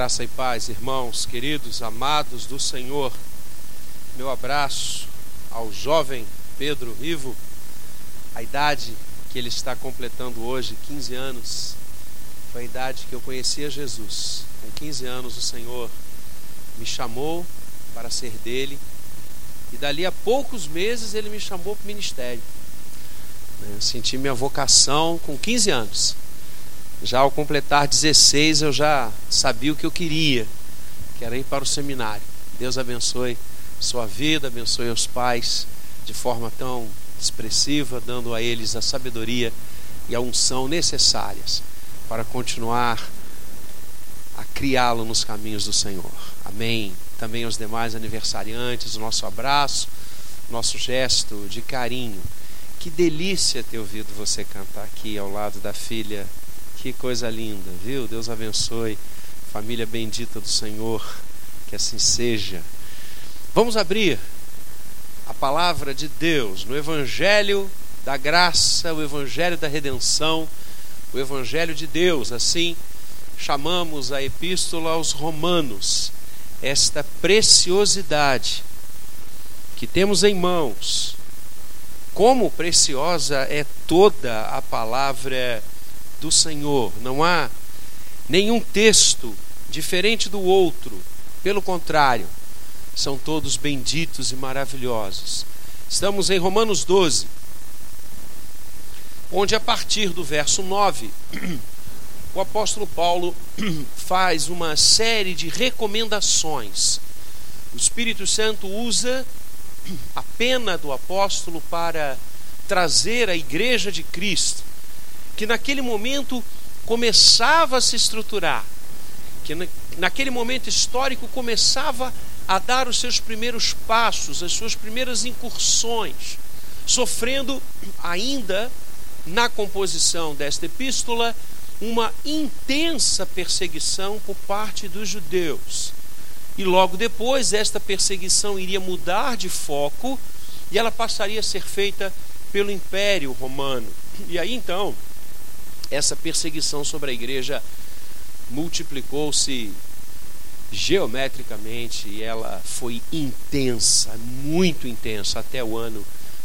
Graça e paz, irmãos, queridos, amados do Senhor. Meu abraço ao jovem Pedro Rivo, a idade que ele está completando hoje, 15 anos. Foi a idade que eu conhecia Jesus. Com 15 anos, o Senhor me chamou para ser dele, e dali a poucos meses ele me chamou para o ministério. Eu senti minha vocação com 15 anos. Já ao completar 16, eu já sabia o que eu queria, que era ir para o seminário. Deus abençoe sua vida, abençoe os pais de forma tão expressiva, dando a eles a sabedoria e a unção necessárias para continuar a criá-lo nos caminhos do Senhor. Amém. Também aos demais aniversariantes, o nosso abraço, nosso gesto de carinho. Que delícia ter ouvido você cantar aqui ao lado da filha que coisa linda, viu? Deus abençoe. Família bendita do Senhor, que assim seja. Vamos abrir a palavra de Deus no Evangelho da graça, o Evangelho da redenção, o Evangelho de Deus. Assim chamamos a Epístola aos Romanos, esta preciosidade que temos em mãos. Como preciosa é toda a palavra do Senhor. Não há nenhum texto diferente do outro. Pelo contrário, são todos benditos e maravilhosos. Estamos em Romanos 12, onde a partir do verso 9, o apóstolo Paulo faz uma série de recomendações. O Espírito Santo usa a pena do apóstolo para trazer a igreja de Cristo que naquele momento começava a se estruturar, que naquele momento histórico começava a dar os seus primeiros passos, as suas primeiras incursões, sofrendo ainda na composição desta epístola uma intensa perseguição por parte dos judeus. E logo depois esta perseguição iria mudar de foco e ela passaria a ser feita pelo Império Romano. E aí então, essa perseguição sobre a igreja multiplicou-se geometricamente e ela foi intensa, muito intensa, até o ano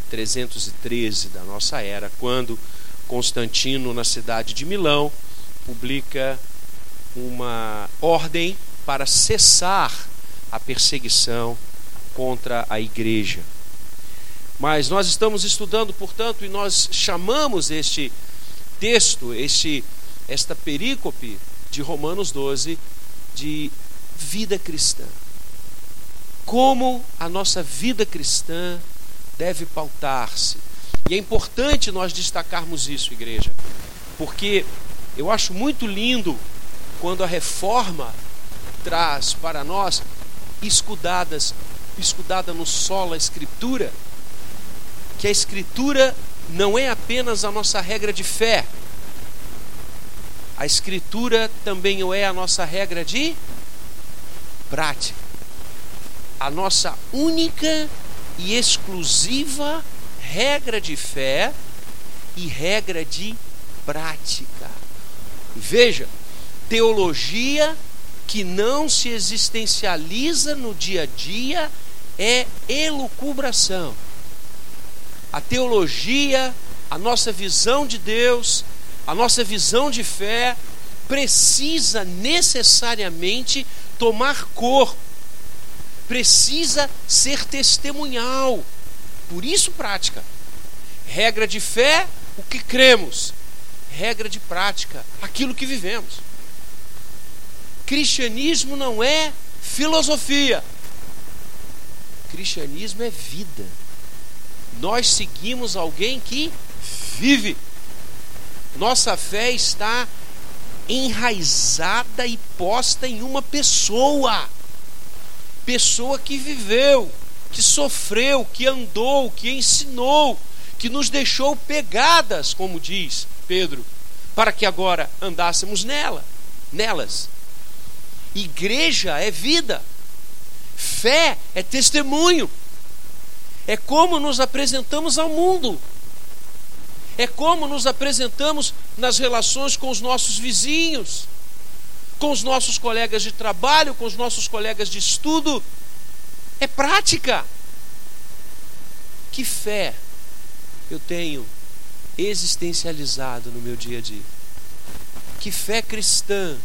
313 da nossa era, quando Constantino, na cidade de Milão, publica uma ordem para cessar a perseguição contra a igreja. Mas nós estamos estudando, portanto, e nós chamamos este texto, este, esta perícope de Romanos 12, de vida cristã. Como a nossa vida cristã deve pautar-se. E é importante nós destacarmos isso, igreja, porque eu acho muito lindo quando a reforma traz para nós escudadas, escudada no solo a escritura, que a escritura não é apenas a nossa regra de fé. A Escritura também é a nossa regra de prática. A nossa única e exclusiva regra de fé e regra de prática. Veja, teologia que não se existencializa no dia a dia é elucubração a teologia, a nossa visão de Deus, a nossa visão de fé precisa necessariamente tomar corpo, precisa ser testemunhal. Por isso, prática. Regra de fé, o que cremos. Regra de prática, aquilo que vivemos. Cristianismo não é filosofia. Cristianismo é vida nós seguimos alguém que vive. Nossa fé está enraizada e posta em uma pessoa. Pessoa que viveu, que sofreu, que andou, que ensinou, que nos deixou pegadas, como diz Pedro, para que agora andássemos nela, nelas. Igreja é vida. Fé é testemunho é como nos apresentamos ao mundo, é como nos apresentamos nas relações com os nossos vizinhos, com os nossos colegas de trabalho, com os nossos colegas de estudo. É prática. Que fé eu tenho existencializado no meu dia a dia? Que fé cristã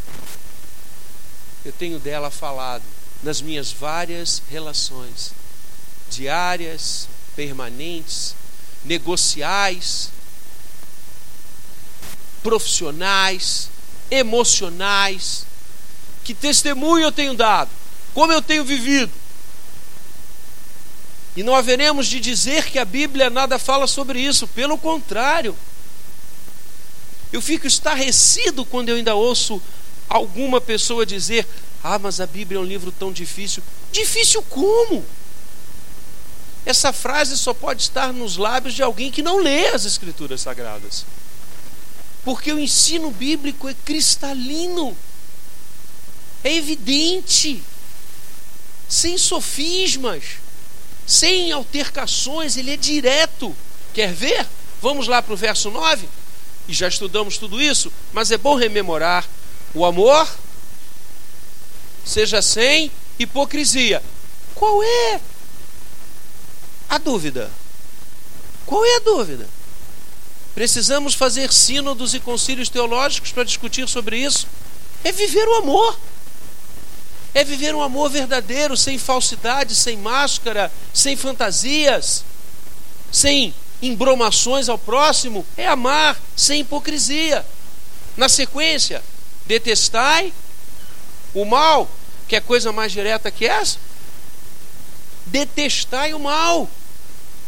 eu tenho dela falado nas minhas várias relações diárias, permanentes, negociais, profissionais, emocionais. Que testemunho eu tenho dado? Como eu tenho vivido? E não haveremos de dizer que a Bíblia nada fala sobre isso, pelo contrário. Eu fico estarrecido quando eu ainda ouço alguma pessoa dizer: Ah, mas a Bíblia é um livro tão difícil. Difícil como? Essa frase só pode estar nos lábios de alguém que não lê as Escrituras Sagradas. Porque o ensino bíblico é cristalino, é evidente, sem sofismas, sem altercações, ele é direto. Quer ver? Vamos lá para o verso 9? E já estudamos tudo isso, mas é bom rememorar. O amor seja sem hipocrisia. Qual é a dúvida? Qual é a dúvida? Precisamos fazer sínodos e concílios teológicos para discutir sobre isso. É viver o amor. É viver um amor verdadeiro, sem falsidade, sem máscara, sem fantasias, sem embromações ao próximo. É amar sem hipocrisia. Na sequência, detestai o mal, que é coisa mais direta que essa. Detestai o mal.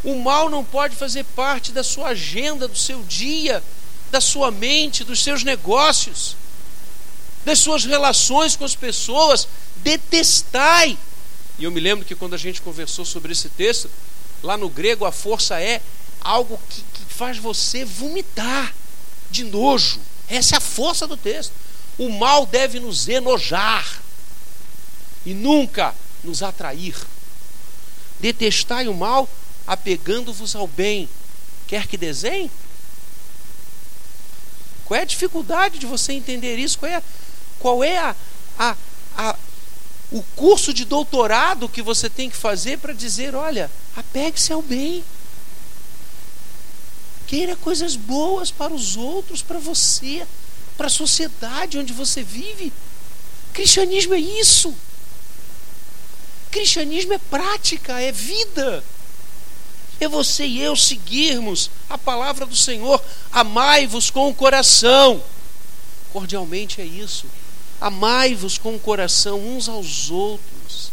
O mal não pode fazer parte da sua agenda, do seu dia, da sua mente, dos seus negócios, das suas relações com as pessoas. Detestai. E eu me lembro que quando a gente conversou sobre esse texto, lá no grego a força é algo que, que faz você vomitar de nojo. Essa é a força do texto. O mal deve nos enojar e nunca nos atrair. Detestai o mal apegando-vos ao bem, quer que desenhe? Qual é a dificuldade de você entender isso? Qual é, qual é a, a, a, o curso de doutorado que você tem que fazer para dizer: olha, apegue-se ao bem. Queira coisas boas para os outros, para você, para a sociedade onde você vive. Cristianismo é isso. Cristianismo é prática, é vida é você e eu seguirmos a palavra do Senhor. Amai-vos com o coração. Cordialmente é isso. Amai-vos com o coração uns aos outros.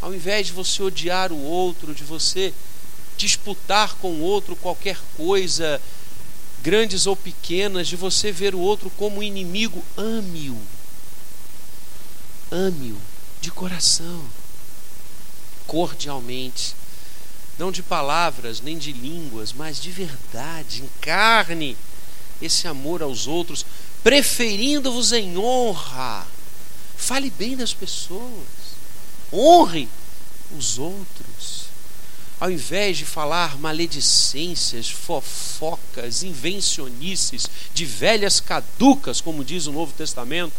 Ao invés de você odiar o outro, de você disputar com o outro qualquer coisa, grandes ou pequenas, de você ver o outro como inimigo, ame-o. Ame-o de coração, cordialmente não de palavras nem de línguas, mas de verdade. Encarne esse amor aos outros, preferindo-vos em honra. Fale bem das pessoas, honre os outros. Ao invés de falar maledicências, fofocas, invencionices, de velhas caducas, como diz o Novo Testamento,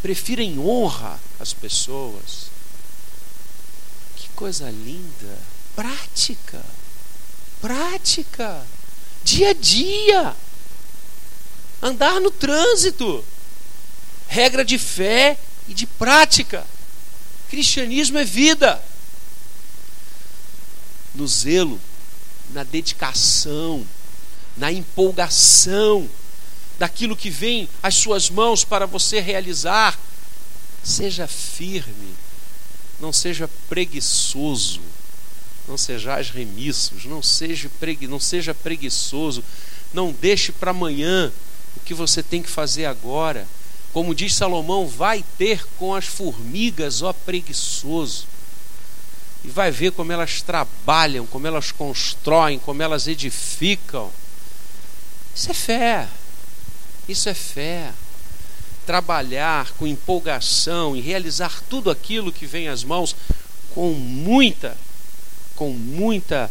prefira em honra as pessoas. Que coisa linda! Prática. Prática. Dia a dia. Andar no trânsito. Regra de fé e de prática. Cristianismo é vida. No zelo, na dedicação, na empolgação daquilo que vem às suas mãos para você realizar. Seja firme, não seja preguiçoso não sejais remissos, não seja, pregui, não seja preguiçoso, não deixe para amanhã o que você tem que fazer agora. Como diz Salomão, vai ter com as formigas, ó preguiçoso. E vai ver como elas trabalham, como elas constroem, como elas edificam. Isso é fé. Isso é fé. Trabalhar com empolgação e realizar tudo aquilo que vem às mãos com muita com muita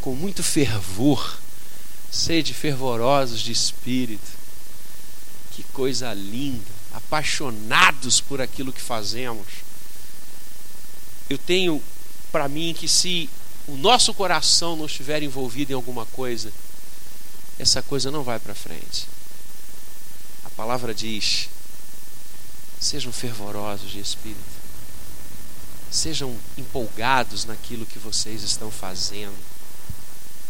com muito fervor, sede fervorosos de espírito. Que coisa linda. apaixonados por aquilo que fazemos. Eu tenho para mim que se o nosso coração não estiver envolvido em alguma coisa, essa coisa não vai para frente. A palavra diz: sejam fervorosos de espírito, sejam empolgados naquilo que vocês estão fazendo.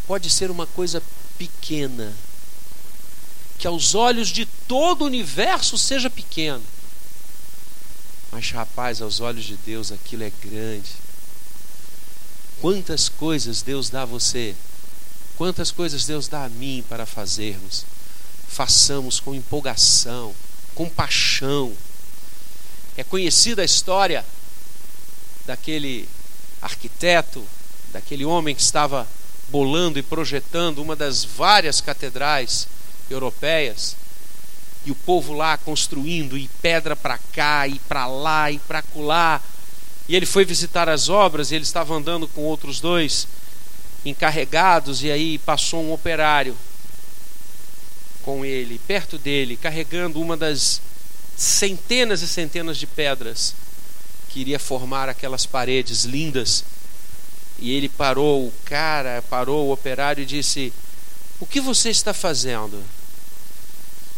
Pode ser uma coisa pequena, que aos olhos de todo o universo seja pequeno, mas rapaz, aos olhos de Deus aquilo é grande. Quantas coisas Deus dá a você Quantas coisas Deus dá a mim para fazermos. Façamos com empolgação, com paixão. É conhecida a história daquele arquiteto, daquele homem que estava bolando e projetando uma das várias catedrais europeias e o povo lá construindo e pedra para cá e para lá e para colar. E ele foi visitar as obras e ele estava andando com outros dois encarregados, e aí passou um operário com ele, perto dele, carregando uma das centenas e centenas de pedras que iria formar aquelas paredes lindas. E ele parou, o cara parou o operário e disse: O que você está fazendo?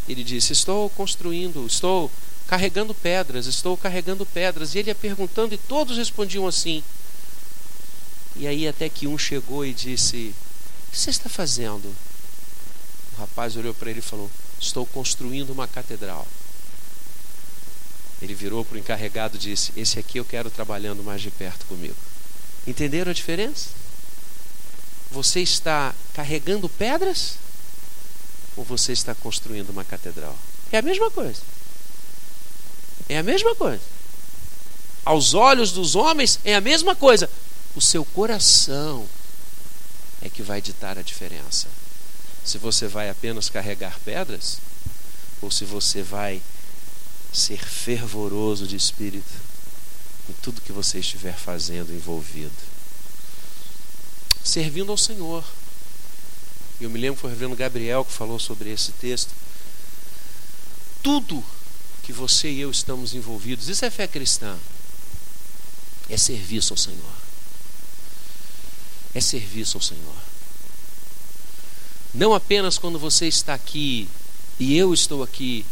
Ele disse: Estou construindo, estou carregando pedras, estou carregando pedras. E ele ia perguntando e todos respondiam assim: e aí até que um chegou e disse: O que você está fazendo? O rapaz olhou para ele e falou: Estou construindo uma catedral. Ele virou para o encarregado e disse: Esse aqui eu quero trabalhando mais de perto comigo. Entenderam a diferença? Você está carregando pedras ou você está construindo uma catedral? É a mesma coisa. É a mesma coisa. Aos olhos dos homens é a mesma coisa. O seu coração é que vai ditar a diferença. Se você vai apenas carregar pedras ou se você vai ser fervoroso de espírito em tudo que você estiver fazendo envolvido. Servindo ao Senhor. Eu me lembro que foi o reverendo Gabriel que falou sobre esse texto. Tudo que você e eu estamos envolvidos, isso é fé cristã, é serviço ao Senhor é serviço ao Senhor. Não apenas quando você está aqui e eu estou aqui,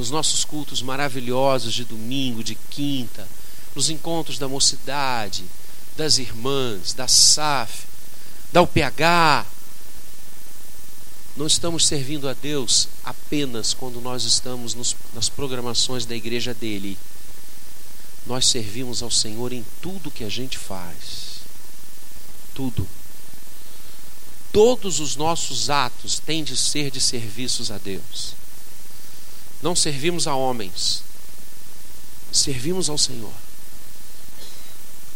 nos nossos cultos maravilhosos de domingo, de quinta, nos encontros da mocidade, das irmãs, da SAF, da UPH. Não estamos servindo a Deus apenas quando nós estamos nos, nas programações da igreja dele. Nós servimos ao Senhor em tudo que a gente faz tudo. Todos os nossos atos têm de ser de serviços a Deus. Não servimos a homens, servimos ao Senhor.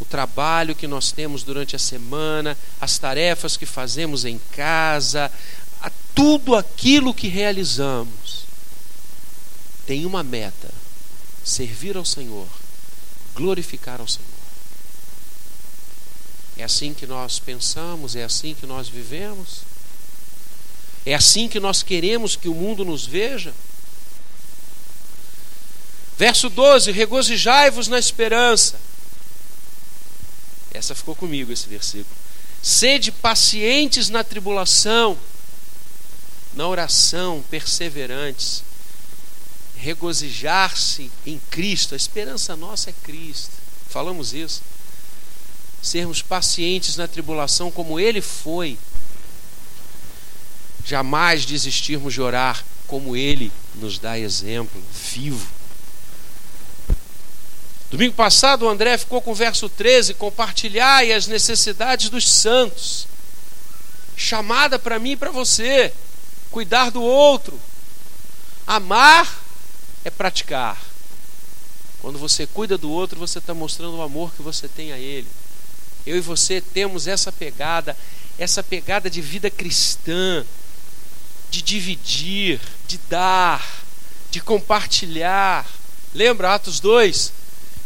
O trabalho que nós temos durante a semana, as tarefas que fazemos em casa, tudo aquilo que realizamos tem uma meta: servir ao Senhor, glorificar ao Senhor. É assim que nós pensamos, é assim que nós vivemos. É assim que nós queremos que o mundo nos veja. Verso 12: Regozijai-vos na esperança. Essa ficou comigo, esse versículo. Sede pacientes na tribulação, na oração, perseverantes. Regozijar-se em Cristo. A esperança nossa é Cristo. Falamos isso sermos pacientes na tribulação como ele foi. Jamais desistirmos de orar como ele nos dá exemplo vivo. Domingo passado o André ficou com o verso 13, compartilhar as necessidades dos santos. Chamada para mim e para você, cuidar do outro. Amar é praticar. Quando você cuida do outro, você está mostrando o amor que você tem a ele. Eu e você temos essa pegada, essa pegada de vida cristã, de dividir, de dar, de compartilhar. Lembra Atos 2?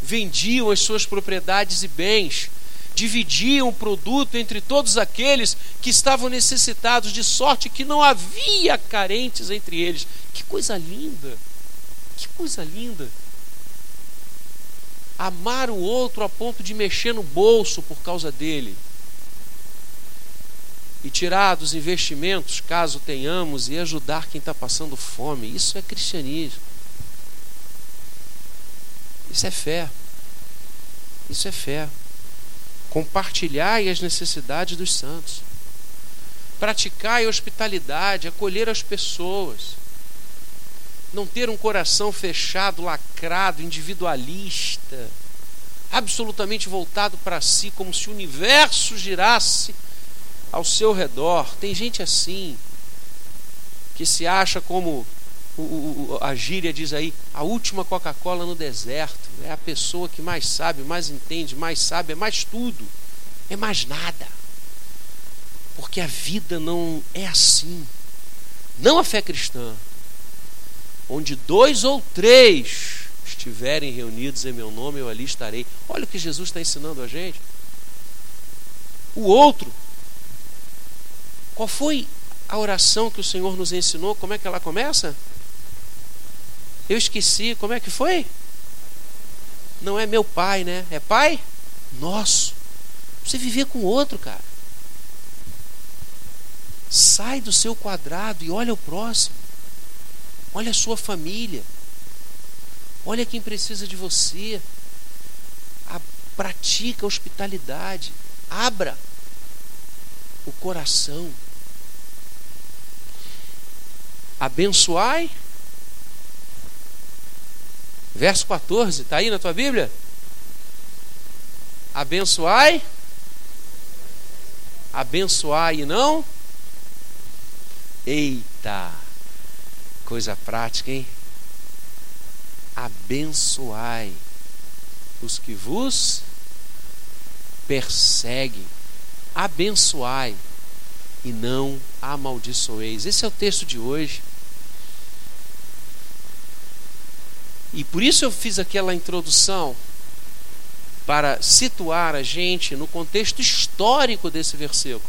Vendiam as suas propriedades e bens, dividiam o produto entre todos aqueles que estavam necessitados, de sorte que não havia carentes entre eles. Que coisa linda! Que coisa linda! Amar o outro a ponto de mexer no bolso por causa dele e tirar dos investimentos, caso tenhamos, e ajudar quem está passando fome. Isso é cristianismo. Isso é fé. Isso é fé. Compartilhar as necessidades dos santos. Praticar a hospitalidade, acolher as pessoas. Não ter um coração fechado, lacrado, individualista, absolutamente voltado para si, como se o universo girasse ao seu redor. Tem gente assim, que se acha como o, o, a gíria diz aí, a última Coca-Cola no deserto. É a pessoa que mais sabe, mais entende, mais sabe, é mais tudo, é mais nada. Porque a vida não é assim. Não a fé cristã. Onde dois ou três estiverem reunidos em meu nome, eu ali estarei. Olha o que Jesus está ensinando a gente. O outro qual foi a oração que o Senhor nos ensinou? Como é que ela começa? Eu esqueci, como é que foi? Não é meu pai, né? É pai nosso. Você viver com outro, cara. Sai do seu quadrado e olha o próximo. Olha a sua família. Olha quem precisa de você. A, pratica a hospitalidade. Abra o coração abençoai. Verso 14, está aí na tua Bíblia? Abençoai. Abençoai e não. Eita, coisa prática, hein? Abençoai os que vos perseguem. Abençoai e não amaldiçoeis. Esse é o texto de hoje. E por isso eu fiz aquela introdução para situar a gente no contexto histórico desse versículo.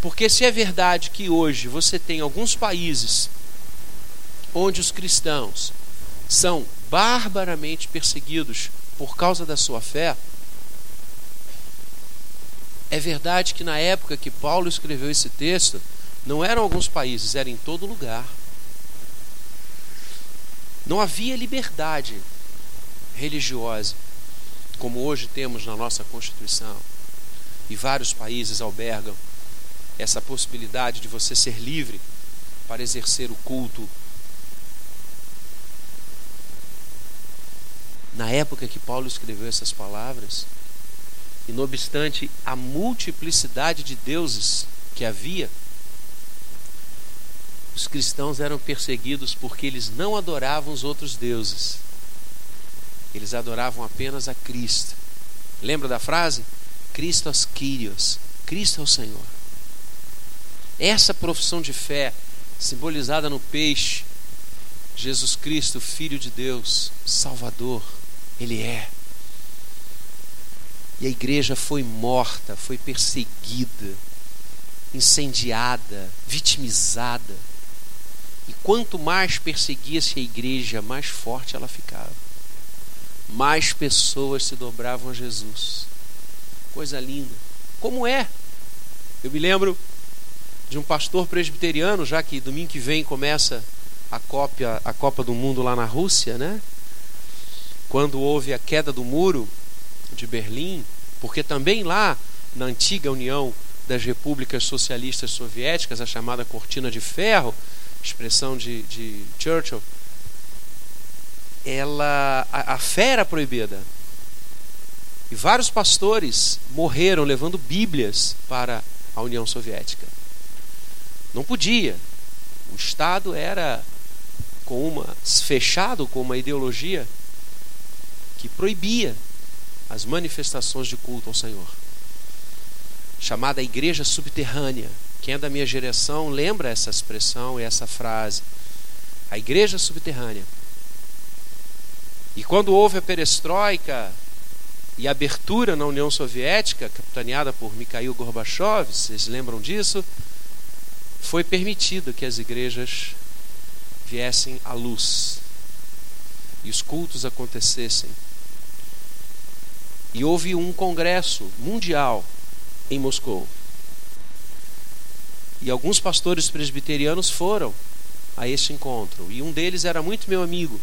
Porque se é verdade que hoje você tem alguns países onde os cristãos são barbaramente perseguidos por causa da sua fé, é verdade que na época que Paulo escreveu esse texto, não eram alguns países, era em todo lugar. Não havia liberdade religiosa, como hoje temos na nossa Constituição. E vários países albergam essa possibilidade de você ser livre para exercer o culto. Na época que Paulo escreveu essas palavras, e não obstante a multiplicidade de deuses que havia, os cristãos eram perseguidos porque eles não adoravam os outros deuses. Eles adoravam apenas a Cristo. Lembra da frase? Christos Kyrios. Cristo é o Senhor. Essa profissão de fé, simbolizada no peixe, Jesus Cristo, Filho de Deus, Salvador, Ele é. E a igreja foi morta, foi perseguida, incendiada, vitimizada. E quanto mais perseguia-se a igreja, mais forte ela ficava. Mais pessoas se dobravam a Jesus. Coisa linda. Como é? Eu me lembro de um pastor presbiteriano, já que domingo que vem começa a Copa, a Copa do Mundo lá na Rússia, né? Quando houve a queda do muro de Berlim, porque também lá na antiga União das Repúblicas Socialistas Soviéticas, a chamada Cortina de Ferro, expressão de, de Churchill, ela, a, a fé era proibida. E vários pastores morreram levando Bíblias para a União Soviética. Não podia. O Estado era com uma fechado com uma ideologia que proibia as manifestações de culto ao Senhor. Chamada igreja subterrânea. Quem é da minha geração lembra essa expressão e essa frase. A igreja subterrânea. E quando houve a perestroika e a abertura na União Soviética, capitaneada por Mikhail Gorbachev, vocês lembram disso? Foi permitido que as igrejas viessem à luz. e os cultos acontecessem. E houve um congresso mundial em Moscou. E alguns pastores presbiterianos foram a este encontro. E um deles era muito meu amigo.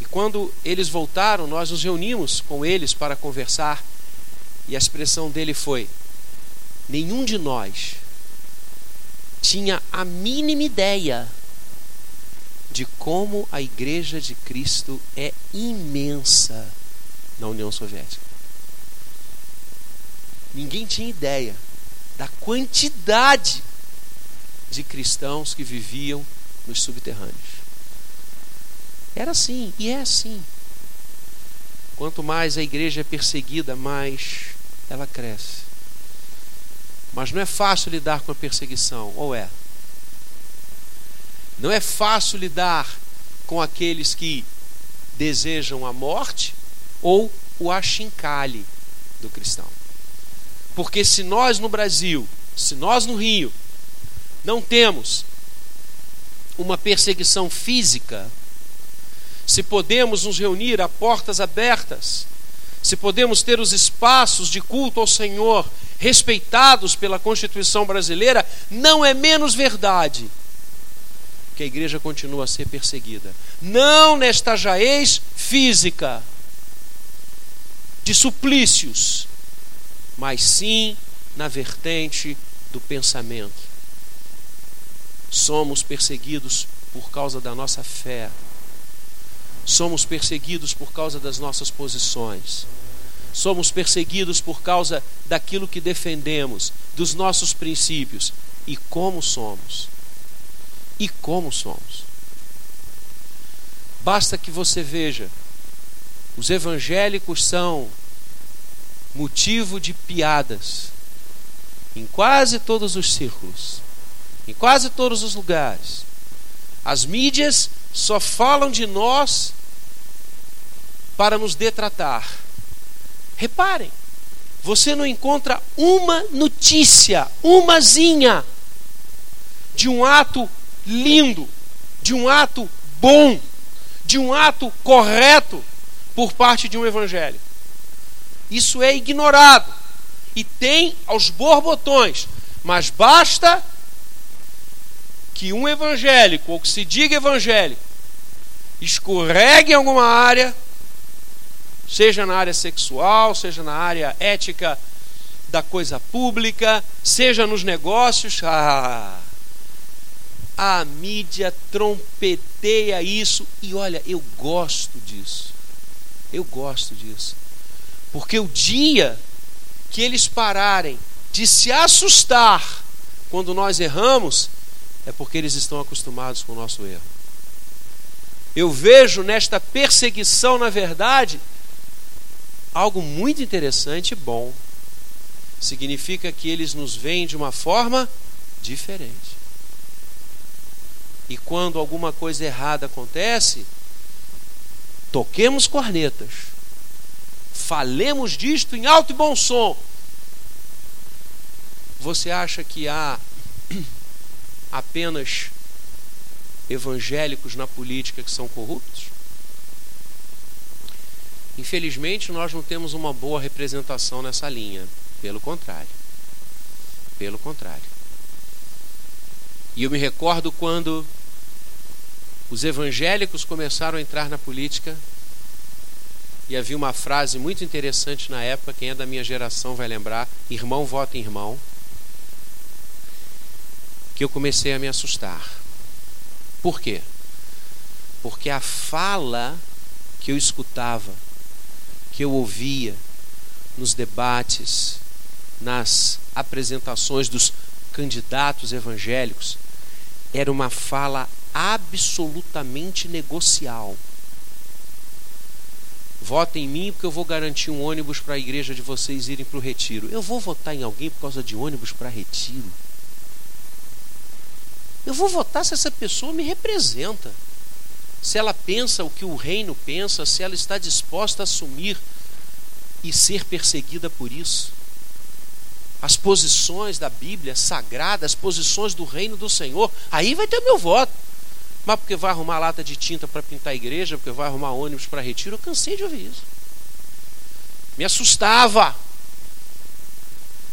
E quando eles voltaram, nós nos reunimos com eles para conversar. E a expressão dele foi: nenhum de nós tinha a mínima ideia de como a Igreja de Cristo é imensa na União Soviética. Ninguém tinha ideia da quantidade de cristãos que viviam nos subterrâneos. Era assim e é assim. Quanto mais a igreja é perseguida, mais ela cresce. Mas não é fácil lidar com a perseguição, ou é? Não é fácil lidar com aqueles que desejam a morte ou o achincalhe do cristão. Porque se nós no Brasil, se nós no Rio, não temos uma perseguição física, se podemos nos reunir a portas abertas, se podemos ter os espaços de culto ao Senhor respeitados pela Constituição brasileira, não é menos verdade que a igreja continua a ser perseguida. Não nesta jaez física de suplícios, mas sim na vertente do pensamento. Somos perseguidos por causa da nossa fé. Somos perseguidos por causa das nossas posições. Somos perseguidos por causa daquilo que defendemos, dos nossos princípios. E como somos? e como somos. Basta que você veja, os evangélicos são motivo de piadas em quase todos os círculos, em quase todos os lugares. As mídias só falam de nós para nos detratar. Reparem, você não encontra uma notícia, umazinha, de um ato lindo, de um ato bom, de um ato correto por parte de um evangelho. Isso é ignorado e tem aos borbotões, mas basta que um evangélico, ou que se diga evangélico, escorregue em alguma área, seja na área sexual, seja na área ética da coisa pública, seja nos negócios, ah, a mídia trompeteia isso e olha, eu gosto disso. Eu gosto disso. Porque o dia que eles pararem de se assustar quando nós erramos, é porque eles estão acostumados com o nosso erro. Eu vejo nesta perseguição, na verdade, algo muito interessante e bom. Significa que eles nos veem de uma forma diferente. E quando alguma coisa errada acontece, toquemos cornetas, falemos disto em alto e bom som. Você acha que há apenas evangélicos na política que são corruptos? Infelizmente, nós não temos uma boa representação nessa linha. Pelo contrário. Pelo contrário. E eu me recordo quando os evangélicos começaram a entrar na política e havia uma frase muito interessante na época, quem é da minha geração vai lembrar: irmão vota em irmão. Que eu comecei a me assustar. Por quê? Porque a fala que eu escutava, que eu ouvia nos debates, nas apresentações dos candidatos evangélicos, era uma fala absolutamente negocial. Votem em mim porque eu vou garantir um ônibus para a igreja de vocês irem para o retiro. Eu vou votar em alguém por causa de ônibus para retiro. Eu vou votar se essa pessoa me representa. Se ela pensa o que o reino pensa, se ela está disposta a assumir e ser perseguida por isso as posições da Bíblia sagrada, as posições do reino do Senhor, aí vai ter o meu voto. Mas porque vai arrumar lata de tinta para pintar a igreja, porque vai arrumar ônibus para retiro, eu cansei de ouvir isso. Me assustava.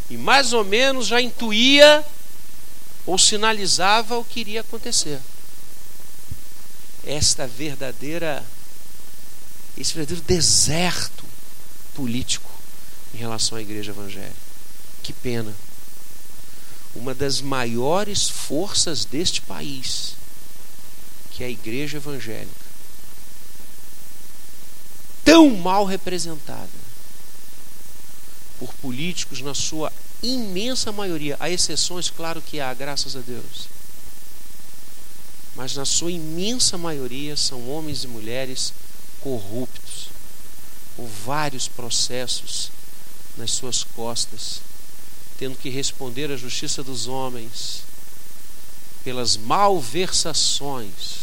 E mais ou menos já intuía ou sinalizava o que iria acontecer. Esta verdadeira esse verdadeiro deserto político em relação à igreja evangélica. Que pena. Uma das maiores forças deste país, que é a igreja evangélica, tão mal representada por políticos na sua imensa maioria, há exceções, claro que há, graças a Deus. Mas na sua imensa maioria são homens e mulheres corruptos, com vários processos nas suas costas, tendo que responder à justiça dos homens pelas malversações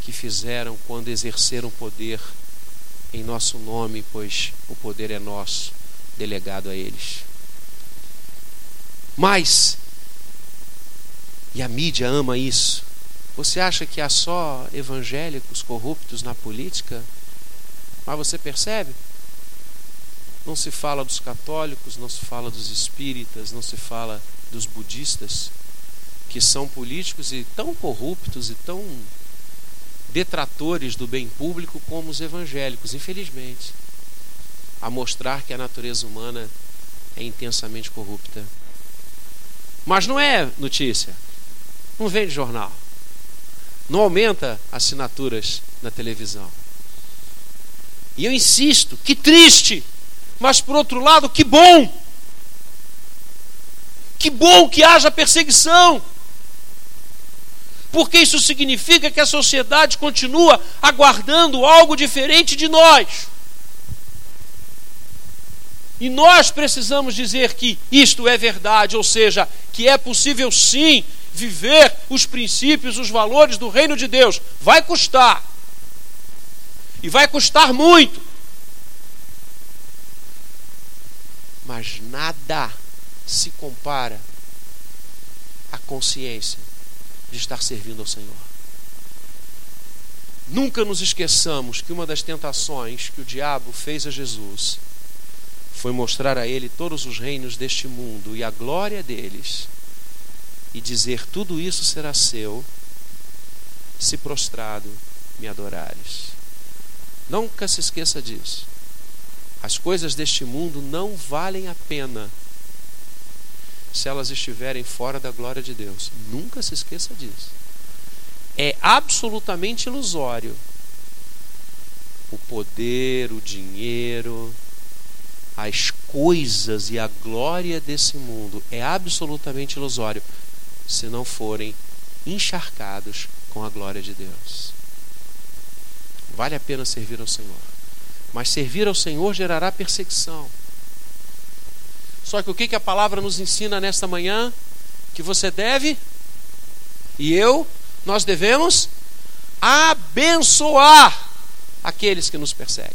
que fizeram quando exerceram poder em nosso nome, pois o poder é nosso, delegado a eles. Mas, e a mídia ama isso, você acha que há só evangélicos corruptos na política? Mas você percebe? Não se fala dos católicos, não se fala dos espíritas, não se fala dos budistas, que são políticos e tão corruptos e tão detratores do bem público como os evangélicos, infelizmente, a mostrar que a natureza humana é intensamente corrupta. Mas não é notícia, não vem de jornal, não aumenta assinaturas na televisão. E eu insisto, que triste, mas por outro lado, que bom. Que bom que haja perseguição porque isso significa que a sociedade continua aguardando algo diferente de nós. E nós precisamos dizer que isto é verdade, ou seja, que é possível sim viver os princípios, os valores do reino de Deus. Vai custar. E vai custar muito. Mas nada se compara à consciência de estar servindo ao Senhor. Nunca nos esqueçamos que uma das tentações que o diabo fez a Jesus foi mostrar a ele todos os reinos deste mundo e a glória deles e dizer: Tudo isso será seu se prostrado me adorares. Nunca se esqueça disso. As coisas deste mundo não valem a pena se elas estiverem fora da glória de Deus. Nunca se esqueça disso. É absolutamente ilusório o poder, o dinheiro, as coisas e a glória desse mundo é absolutamente ilusório se não forem encharcados com a glória de Deus. Vale a pena servir ao Senhor. Mas servir ao Senhor gerará perseguição. Só que o que, que a palavra nos ensina nesta manhã? Que você deve, e eu, nós devemos abençoar aqueles que nos perseguem.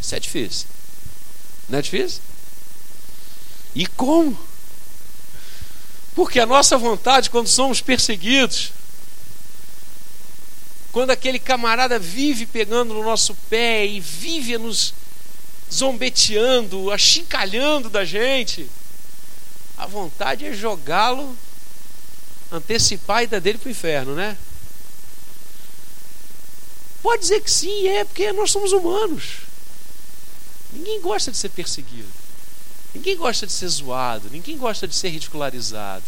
Isso é difícil. Não é difícil? E como? Porque a nossa vontade, quando somos perseguidos, quando aquele camarada vive pegando no nosso pé e vive nos zombeteando, achincalhando da gente. A vontade é jogá-lo, antecipar a ida dele para o inferno, né? Pode dizer que sim, é, porque nós somos humanos. Ninguém gosta de ser perseguido. Ninguém gosta de ser zoado. Ninguém gosta de ser ridicularizado.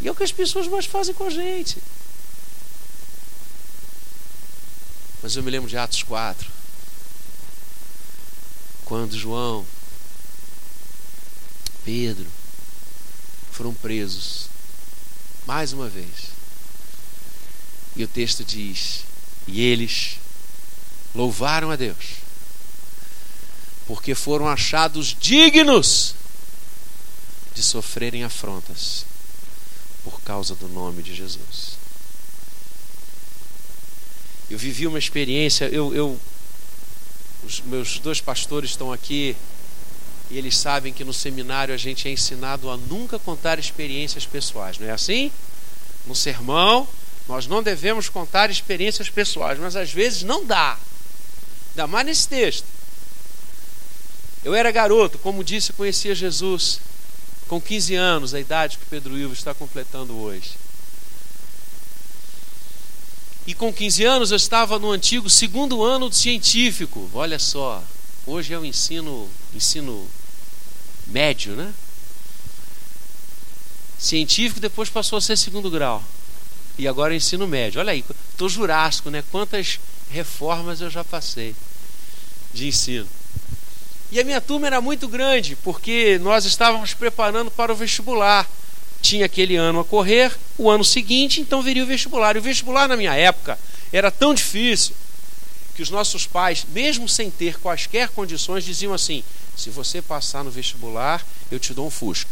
E é o que as pessoas mais fazem com a gente. Mas eu me lembro de Atos 4 quando João, Pedro foram presos mais uma vez. E o texto diz: E eles louvaram a Deus, porque foram achados dignos de sofrerem afrontas por causa do nome de Jesus. Eu vivi uma experiência, eu, eu os meus dois pastores estão aqui e eles sabem que no seminário a gente é ensinado a nunca contar experiências pessoais, não é assim? no sermão, nós não devemos contar experiências pessoais, mas às vezes não dá. Ainda mais nesse texto. Eu era garoto, como disse, conhecia Jesus com 15 anos, a idade que Pedro Ivo está completando hoje. E com 15 anos eu estava no antigo segundo ano científico. Olha só, hoje é o ensino, ensino médio, né? Científico depois passou a ser segundo grau. E agora é ensino médio. Olha aí, estou jurássico, né? Quantas reformas eu já passei de ensino. E a minha turma era muito grande, porque nós estávamos preparando para o vestibular. Tinha aquele ano a correr, o ano seguinte, então viria o vestibular. E o vestibular, na minha época, era tão difícil que os nossos pais, mesmo sem ter quaisquer condições, diziam assim: se você passar no vestibular, eu te dou um Fusca.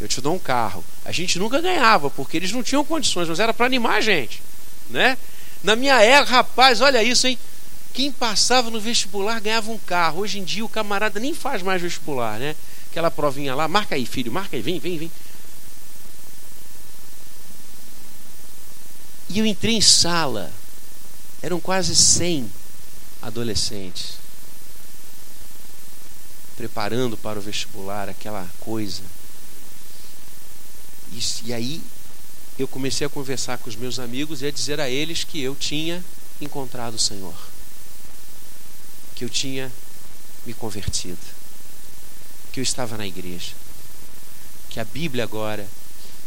Eu te dou um carro. A gente nunca ganhava, porque eles não tinham condições, mas era para animar a gente. Né? Na minha época, rapaz, olha isso, hein? Quem passava no vestibular ganhava um carro. Hoje em dia o camarada nem faz mais vestibular, né? Aquela provinha lá, marca aí, filho, marca aí, vem, vem, vem. E eu entrei em sala. Eram quase 100 adolescentes preparando para o vestibular, aquela coisa. E, e aí eu comecei a conversar com os meus amigos e a dizer a eles que eu tinha encontrado o Senhor que eu tinha me convertido, que eu estava na igreja, que a Bíblia agora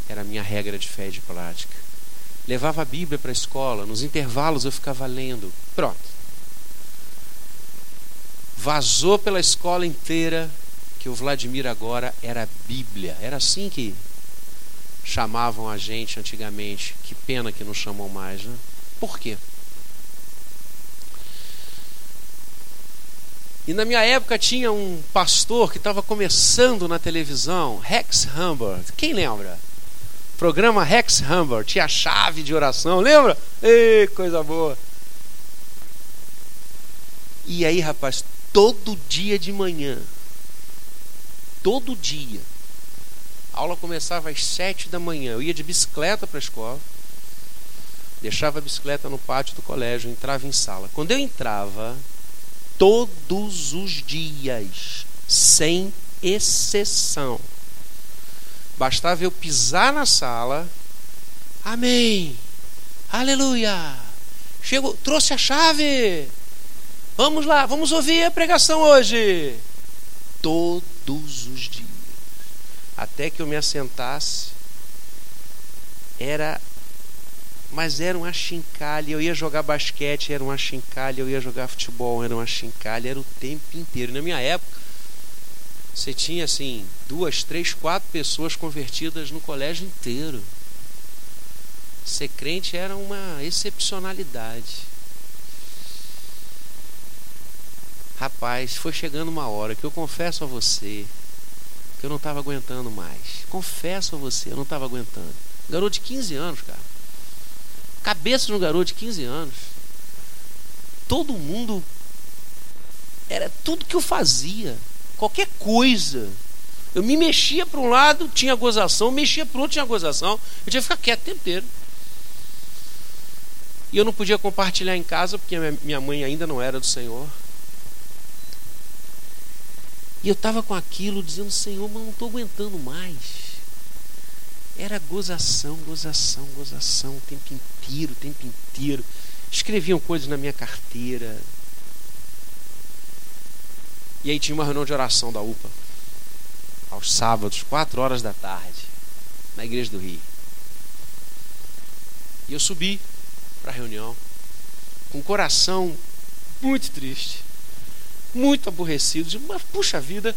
era a minha regra de fé e de prática. Levava a Bíblia para a escola, nos intervalos eu ficava lendo. Pronto. Vazou pela escola inteira que o Vladimir agora era Bíblia. Era assim que chamavam a gente antigamente. Que pena que não chamam mais, né? Por quê? E na minha época tinha um pastor que estava começando na televisão, Rex Humbert. Quem lembra? Programa Rex Humbert. Tinha chave de oração, lembra? Ei, coisa boa. E aí, rapaz, todo dia de manhã, todo dia, a aula começava às sete da manhã. Eu ia de bicicleta para a escola, deixava a bicicleta no pátio do colégio, entrava em sala. Quando eu entrava, todos os dias, sem exceção. Bastava eu pisar na sala, amém, aleluia, chegou, trouxe a chave, vamos lá, vamos ouvir a pregação hoje. Todos os dias, até que eu me assentasse, era mas era um achincalhe. Eu ia jogar basquete, era um achincalhe. Eu ia jogar futebol, era um achincalhe. Era o tempo inteiro. Na minha época, você tinha assim duas, três, quatro pessoas convertidas no colégio inteiro. Ser crente era uma excepcionalidade. Rapaz, foi chegando uma hora que eu confesso a você que eu não estava aguentando mais. Confesso a você, eu não estava aguentando. Garoto de 15 anos, cara cabeça de um garoto de 15 anos. Todo mundo era tudo que eu fazia, qualquer coisa. Eu me mexia para um lado, tinha gozação, mexia para o outro, tinha gozação. Eu tinha que ficar quieto o tempo inteiro. E eu não podia compartilhar em casa porque minha mãe ainda não era do Senhor. E eu estava com aquilo dizendo: Senhor, mas não estou aguentando mais. Era gozação, gozação, gozação, o tempo inteiro, o tempo inteiro. Escreviam coisas na minha carteira. E aí tinha uma reunião de oração da UPA. Aos sábados, quatro horas da tarde, na igreja do Rio. E eu subi para a reunião com o coração muito triste, muito aborrecido. Mas, puxa vida,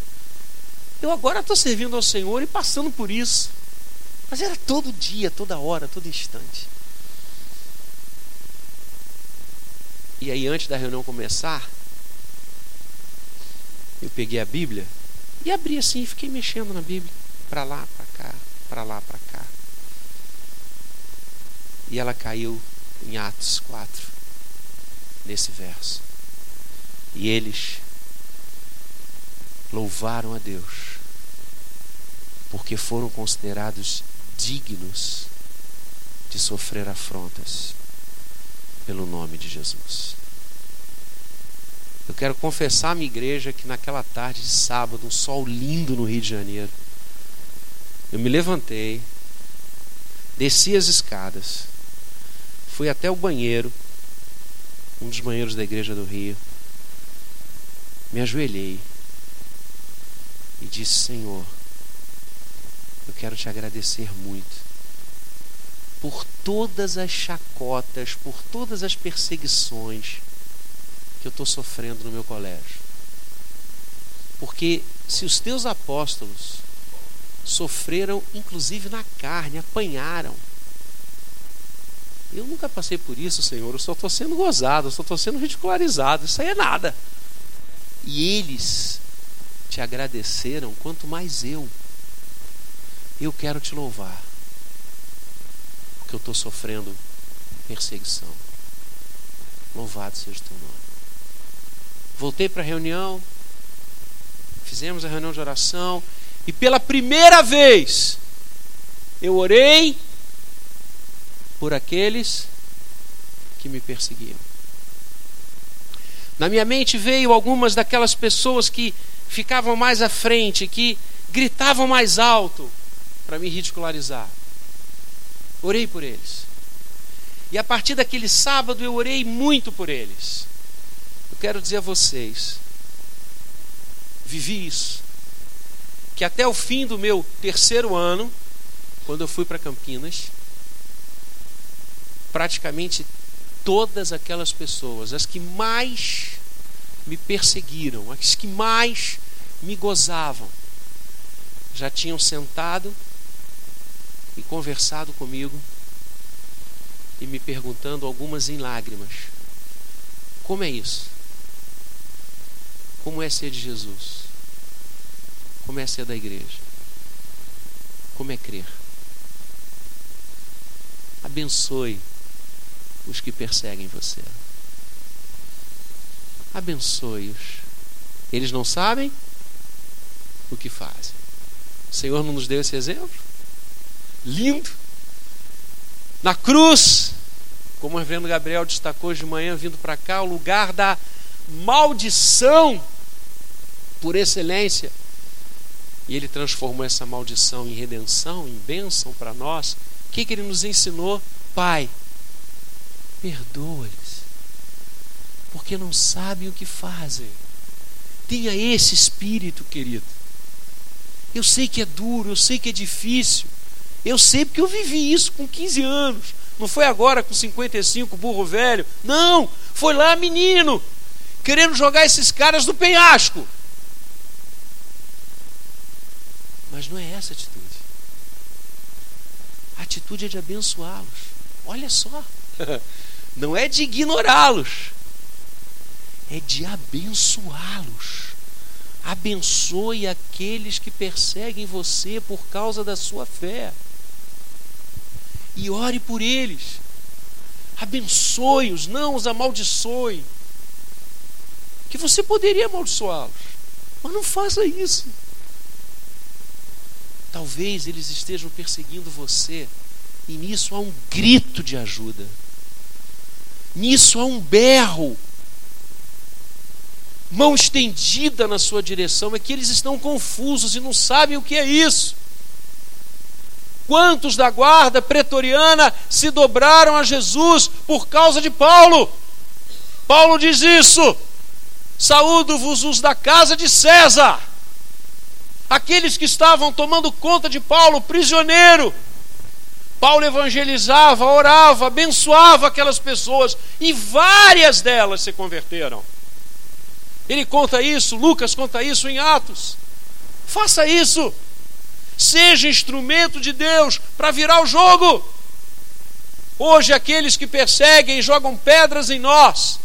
eu agora estou servindo ao Senhor e passando por isso. Mas era todo dia, toda hora, todo instante. E aí, antes da reunião começar, eu peguei a Bíblia e abri assim, e fiquei mexendo na Bíblia, para lá, para cá, para lá, para cá. E ela caiu em Atos 4, nesse verso. E eles louvaram a Deus, porque foram considerados dignos de sofrer afrontas pelo nome de Jesus. Eu quero confessar à minha igreja que naquela tarde de sábado, um sol lindo no Rio de Janeiro, eu me levantei, desci as escadas, fui até o banheiro, um dos banheiros da igreja do Rio, me ajoelhei e disse: Senhor, eu quero te agradecer muito por todas as chacotas, por todas as perseguições que eu estou sofrendo no meu colégio. Porque se os teus apóstolos sofreram, inclusive na carne, apanharam. Eu nunca passei por isso, Senhor. Eu só estou sendo gozado, eu só estou sendo ridicularizado. Isso aí é nada. E eles te agradeceram, quanto mais eu. Eu quero te louvar, porque eu estou sofrendo perseguição. Louvado seja o teu nome. Voltei para a reunião, fizemos a reunião de oração, e pela primeira vez eu orei por aqueles que me perseguiam. Na minha mente veio algumas daquelas pessoas que ficavam mais à frente, que gritavam mais alto para me ridicularizar. Orei por eles. E a partir daquele sábado eu orei muito por eles. Quero dizer a vocês, vivi isso que até o fim do meu terceiro ano, quando eu fui para Campinas, praticamente todas aquelas pessoas, as que mais me perseguiram, as que mais me gozavam, já tinham sentado e conversado comigo e me perguntando algumas em lágrimas: como é isso? Como é ser de Jesus? Como é ser da igreja? Como é crer? Abençoe os que perseguem você. Abençoe-os. Eles não sabem o que fazem. O Senhor não nos deu esse exemplo? Lindo. Na cruz, como o reverendo Gabriel destacou hoje de manhã, vindo para cá, o lugar da maldição por excelência e ele transformou essa maldição em redenção, em bênção para nós, o que, que ele nos ensinou? Pai, perdoa-lhes, porque não sabem o que fazem. Tenha esse espírito, querido. Eu sei que é duro, eu sei que é difícil. Eu sei porque eu vivi isso com 15 anos. Não foi agora com 55, burro velho. Não, foi lá menino, querendo jogar esses caras do penhasco. Mas não é essa a atitude. A atitude é de abençoá-los. Olha só. Não é de ignorá-los. É de abençoá-los. Abençoe aqueles que perseguem você por causa da sua fé. E ore por eles. Abençoe-os, não os amaldiçoe. Que você poderia amaldiçoá-los. Mas não faça isso. Talvez eles estejam perseguindo você, e nisso há um grito de ajuda, nisso há um berro, mão estendida na sua direção, é que eles estão confusos e não sabem o que é isso. Quantos da guarda pretoriana se dobraram a Jesus por causa de Paulo? Paulo diz isso: saúdo-vos os da casa de César aqueles que estavam tomando conta de Paulo, prisioneiro. Paulo evangelizava, orava, abençoava aquelas pessoas e várias delas se converteram. Ele conta isso, Lucas conta isso em Atos. Faça isso. Seja instrumento de Deus para virar o jogo. Hoje, aqueles que perseguem e jogam pedras em nós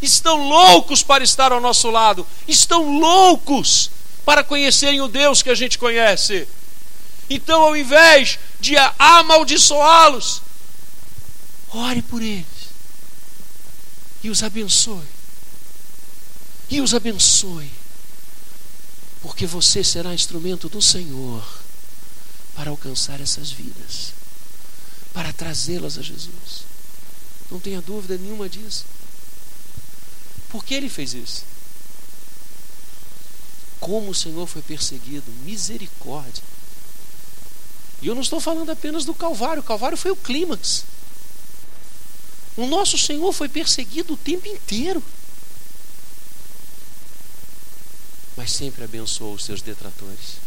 estão loucos para estar ao nosso lado, estão loucos para conhecerem o Deus que a gente conhece. Então, ao invés de amaldiçoá-los, ore por eles e os abençoe. E os abençoe, porque você será instrumento do Senhor para alcançar essas vidas. para trazê-las a Jesus. Não tenha dúvida nenhuma disso. Por que ele fez isso? Como o Senhor foi perseguido, misericórdia. E eu não estou falando apenas do Calvário, o Calvário foi o clímax. O nosso Senhor foi perseguido o tempo inteiro. Mas sempre abençoou os seus detratores.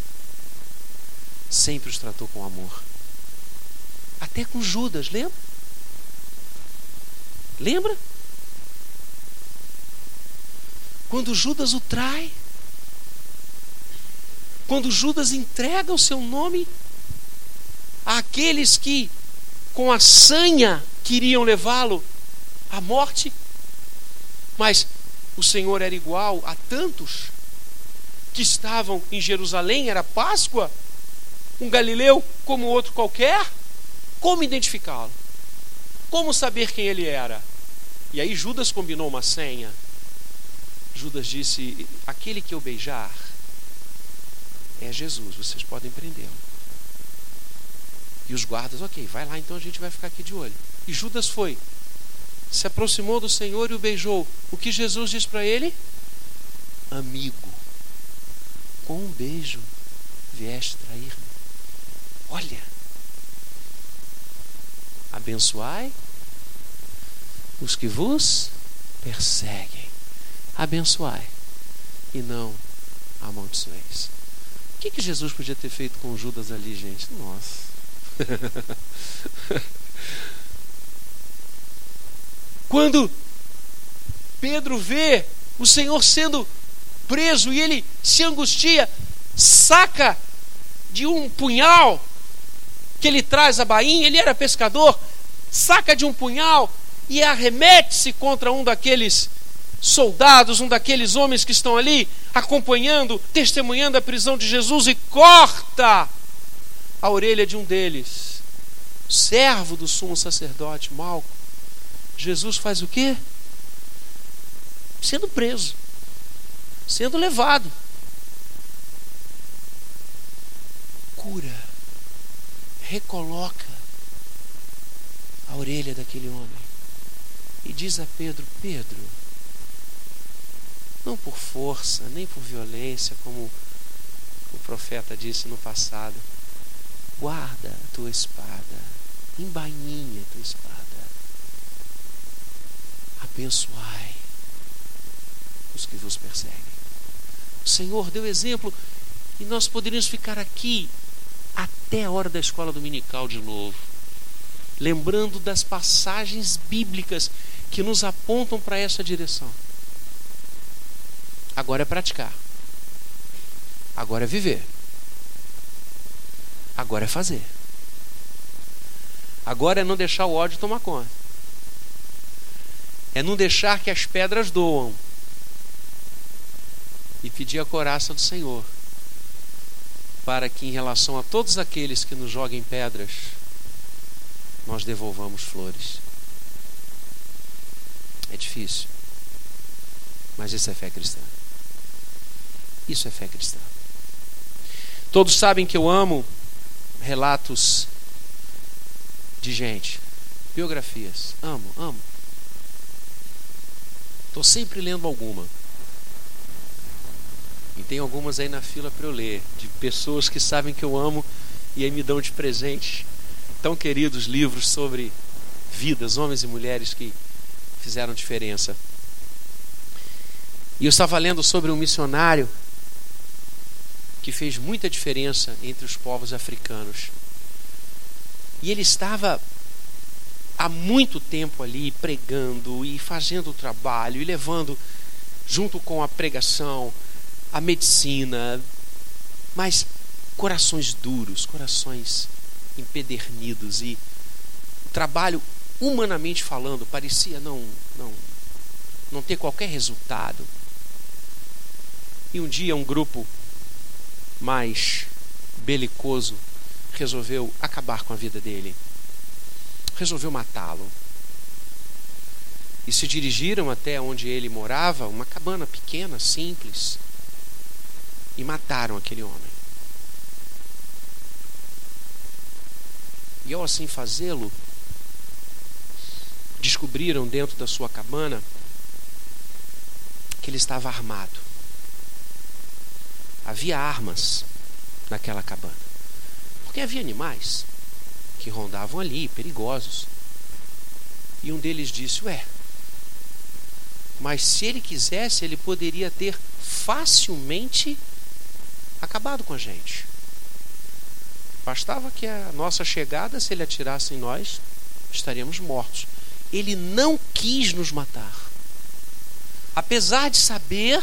Sempre os tratou com amor. Até com Judas, lembra? Lembra? Quando Judas o trai, quando Judas entrega o seu nome àqueles que, com a sanha, queriam levá-lo à morte, mas o Senhor era igual a tantos que estavam em Jerusalém, era Páscoa, um galileu como outro qualquer. Como identificá-lo? Como saber quem ele era? E aí Judas combinou uma senha. Judas disse: Aquele que eu beijar é Jesus, vocês podem prendê-lo. E os guardas, ok, vai lá, então a gente vai ficar aqui de olho. E Judas foi, se aproximou do Senhor e o beijou. O que Jesus diz para ele? Amigo, com um beijo vieste trair-me. Olha, abençoai os que vos perseguem. Abençoai e não amaldiçoeis. O que, que Jesus podia ter feito com Judas ali, gente? Nossa. Quando Pedro vê o Senhor sendo preso e ele se angustia, saca de um punhal que ele traz a bainha, ele era pescador, saca de um punhal e arremete-se contra um daqueles soldados, um daqueles homens que estão ali acompanhando, testemunhando a prisão de Jesus e corta a orelha de um deles, servo do sumo sacerdote Malco. Jesus faz o quê? Sendo preso, sendo levado. Cura recoloca a orelha daquele homem e diz a Pedro: Pedro, não por força, nem por violência, como o profeta disse no passado, guarda a tua espada, embainha a tua espada, abençoai os que vos perseguem. O Senhor deu exemplo e nós poderíamos ficar aqui até a hora da escola dominical de novo, lembrando das passagens bíblicas que nos apontam para essa direção. Agora é praticar. Agora é viver. Agora é fazer. Agora é não deixar o ódio tomar conta. É não deixar que as pedras doam. E pedir a coraça do Senhor para que, em relação a todos aqueles que nos joguem pedras, nós devolvamos flores. É difícil, mas isso é fé cristã. Isso é fé cristã. Todos sabem que eu amo relatos de gente, biografias. Amo, amo. Estou sempre lendo alguma. E tem algumas aí na fila para eu ler, de pessoas que sabem que eu amo e aí me dão de presente tão queridos livros sobre vidas, homens e mulheres que fizeram diferença. E eu estava lendo sobre um missionário que fez muita diferença entre os povos africanos. E ele estava há muito tempo ali pregando e fazendo o trabalho e levando, junto com a pregação, a medicina, mas corações duros, corações empedernidos e o trabalho humanamente falando parecia não não não ter qualquer resultado. E um dia um grupo mais belicoso resolveu acabar com a vida dele. Resolveu matá-lo. E se dirigiram até onde ele morava, uma cabana pequena, simples, e mataram aquele homem. E ao assim fazê-lo, descobriram dentro da sua cabana que ele estava armado. Havia armas naquela cabana. Porque havia animais que rondavam ali, perigosos. E um deles disse: Ué, mas se ele quisesse, ele poderia ter facilmente acabado com a gente. Bastava que a nossa chegada, se ele atirasse em nós, estaríamos mortos. Ele não quis nos matar. Apesar de saber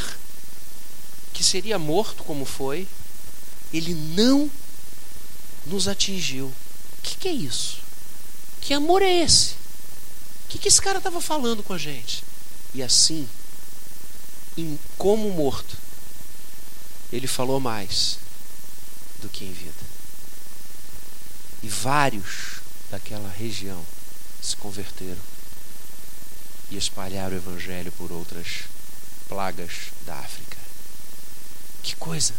que seria morto como foi, ele não nos atingiu. O que, que, é isso? Que amor é esse? O que, que esse cara estava falando com a gente? E assim, em, como morto, ele falou mais do que em vida. E vários daquela região se converteram e espalharam o evangelho por outras plagas da África. Que coisa!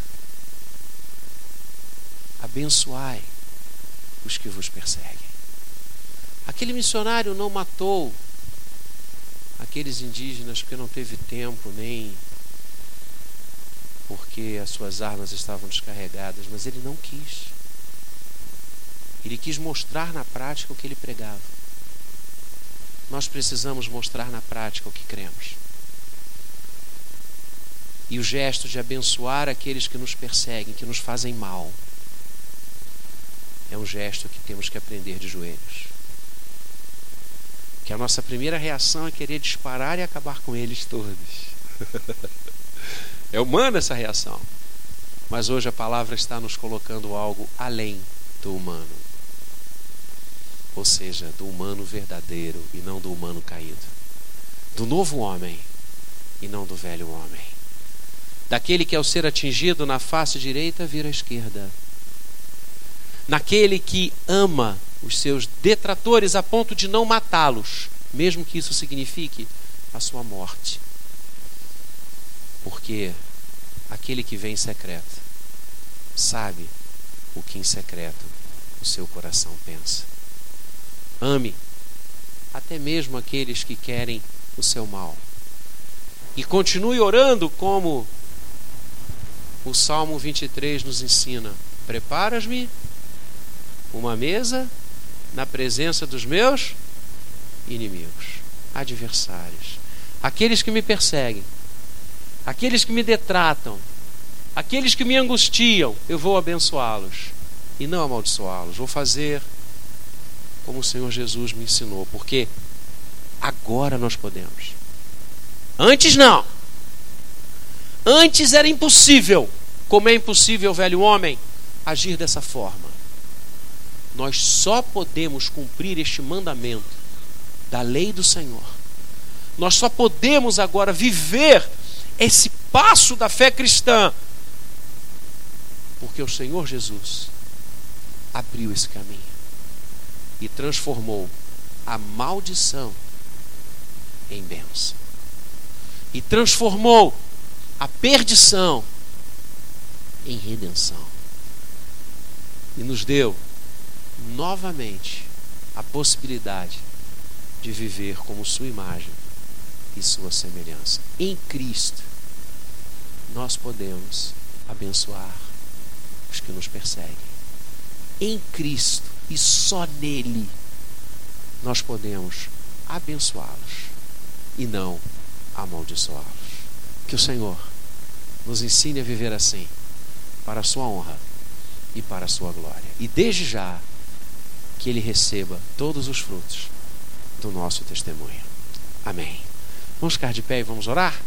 Abençoai os que vos perseguem. Aquele missionário não matou aqueles indígenas porque não teve tempo nem porque as suas armas estavam descarregadas, mas ele não quis. Ele quis mostrar na prática o que ele pregava. Nós precisamos mostrar na prática o que cremos. E o gesto de abençoar aqueles que nos perseguem, que nos fazem mal, é um gesto que temos que aprender de joelhos que a nossa primeira reação é querer disparar e acabar com eles todos. é humana essa reação. Mas hoje a palavra está nos colocando algo além do humano. Ou seja, do humano verdadeiro e não do humano caído. Do novo homem e não do velho homem. Daquele que, ao ser atingido na face direita, vira à esquerda. Naquele que ama os seus detratores a ponto de não matá-los, mesmo que isso signifique a sua morte. Porque aquele que vem em secreto sabe o que em secreto o seu coração pensa. Ame até mesmo aqueles que querem o seu mal. E continue orando como o Salmo 23 nos ensina: Preparas-me uma mesa na presença dos meus inimigos, adversários, aqueles que me perseguem, aqueles que me detratam, aqueles que me angustiam, eu vou abençoá-los e não amaldiçoá-los. Vou fazer como o Senhor Jesus me ensinou, porque agora nós podemos. Antes não. Antes era impossível, como é impossível, velho homem, agir dessa forma? Nós só podemos cumprir este mandamento da lei do Senhor. Nós só podemos agora viver esse passo da fé cristã porque o Senhor Jesus abriu esse caminho e transformou a maldição em bênção. E transformou a perdição em redenção e nos deu novamente a possibilidade de viver como sua imagem e sua semelhança. Em Cristo, nós podemos abençoar os que nos perseguem. Em Cristo e só nele nós podemos abençoá-los e não amaldiçoá-los. Que o Senhor nos ensine a viver assim, para a sua honra e para a sua glória. E desde já, que ele receba todos os frutos do nosso testemunho. Amém. Vamos ficar de pé e vamos orar?